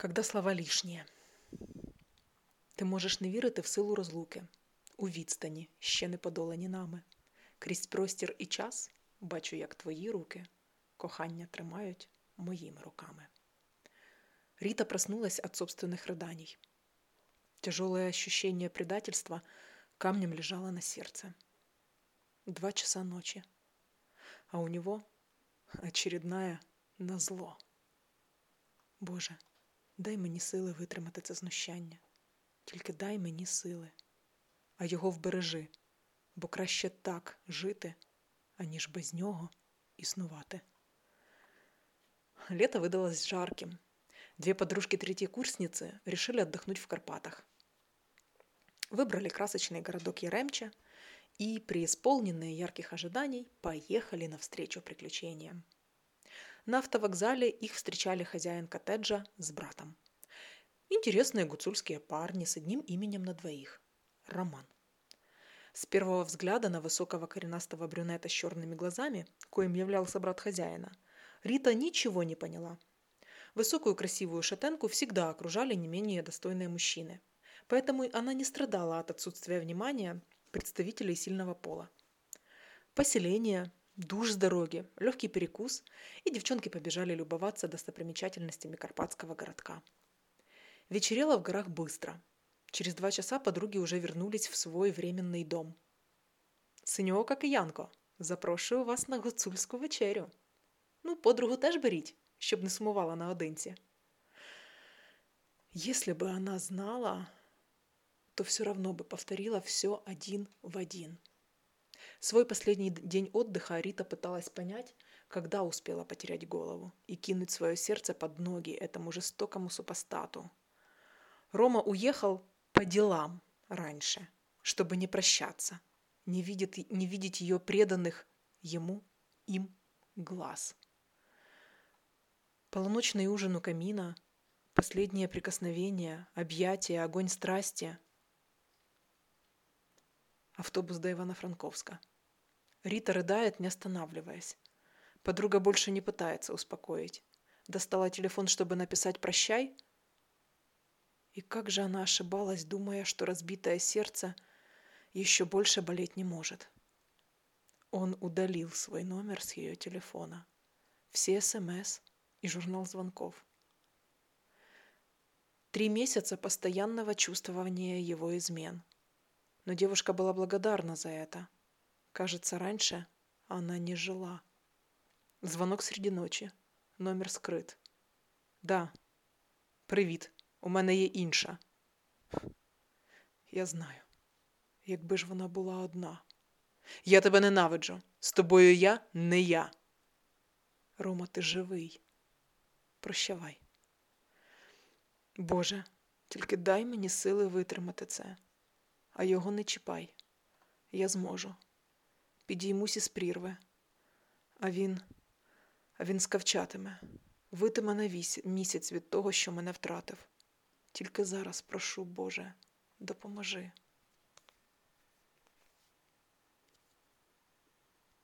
Когда слова лишні. Ти можеш не вірити в силу розлуки, у відстані, ще не подолані нами. Крізь простір і час бачу, як твої руки кохання тримають моїми руками. Рита проснулась от собственных рыданий. Тяжелое ощущение предательства камнем лежало на сердце. Два часа ночи, а у него очередная назло. Боже, дай мені сили витримати це знущання, тільки дай мені сили, а його вбережи, бо краще так жити, аніж без нього існувати. Лето выдалось жарким. Две подружки-третьекурсницы решили отдохнуть в Карпатах. Выбрали красочный городок Яремча и, преисполненные ярких ожиданий, поехали навстречу приключениям. На автовокзале их встречали хозяин коттеджа с братом. Интересные гуцульские парни с одним именем на двоих – Роман. С первого взгляда на высокого коренастого брюнета с черными глазами, коим являлся брат хозяина, Рита ничего не поняла. Высокую красивую шатенку всегда окружали не менее достойные мужчины. Поэтому она не страдала от отсутствия внимания представителей сильного пола. Поселение, душ с дороги, легкий перекус, и девчонки побежали любоваться достопримечательностями карпатского городка. Вечерело в горах быстро. Через два часа подруги уже вернулись в свой временный дом. Синьока Киянко, запрошую вас на гуцульську вечерю. Ну, подругу теж беріть, щоб не сумувала наодинці. Если бы она знала, то все равно бы повторила все один в один. Свой последний день отдыха Рита пыталась понять, когда успела потерять голову и кинуть свое сердце под ноги этому жестокому супостату. Рома уехал по делам раньше, чтобы не прощаться, не, видит, не видеть ее преданных ему, им глаз. Полуночный ужин у камина, последнее прикосновение, объятие, огонь страсти. Автобус до Ивано-Франковска. Рита рыдает, не останавливаясь. Подруга больше не пытается успокоить. Достала телефон, чтобы написать «прощай». И как же она ошибалась, думая, что разбитое сердце еще больше болеть не может. Он удалил свой номер с ее телефона. Все СМС, и журнал звонков. Три месяца постоянного чувствования его измен. Но девушка была благодарна за это. Кажется, раньше она не жила. Звонок среди ночі. Номер скрит. Да. Привіт. У мене є інша. Я знаю. Якби ж вона була одна. Я тебе ненавиджу. З тобою я не я. Рома, ти живий. Прощавай. Боже, тільки дай мені сили витримати це, а його не чіпай. Я зможу. Підіймусь із прірви. А він, а він скавчатиме, витиме на місяць від того, що мене втратив. Тільки зараз прошу, Боже, допоможи.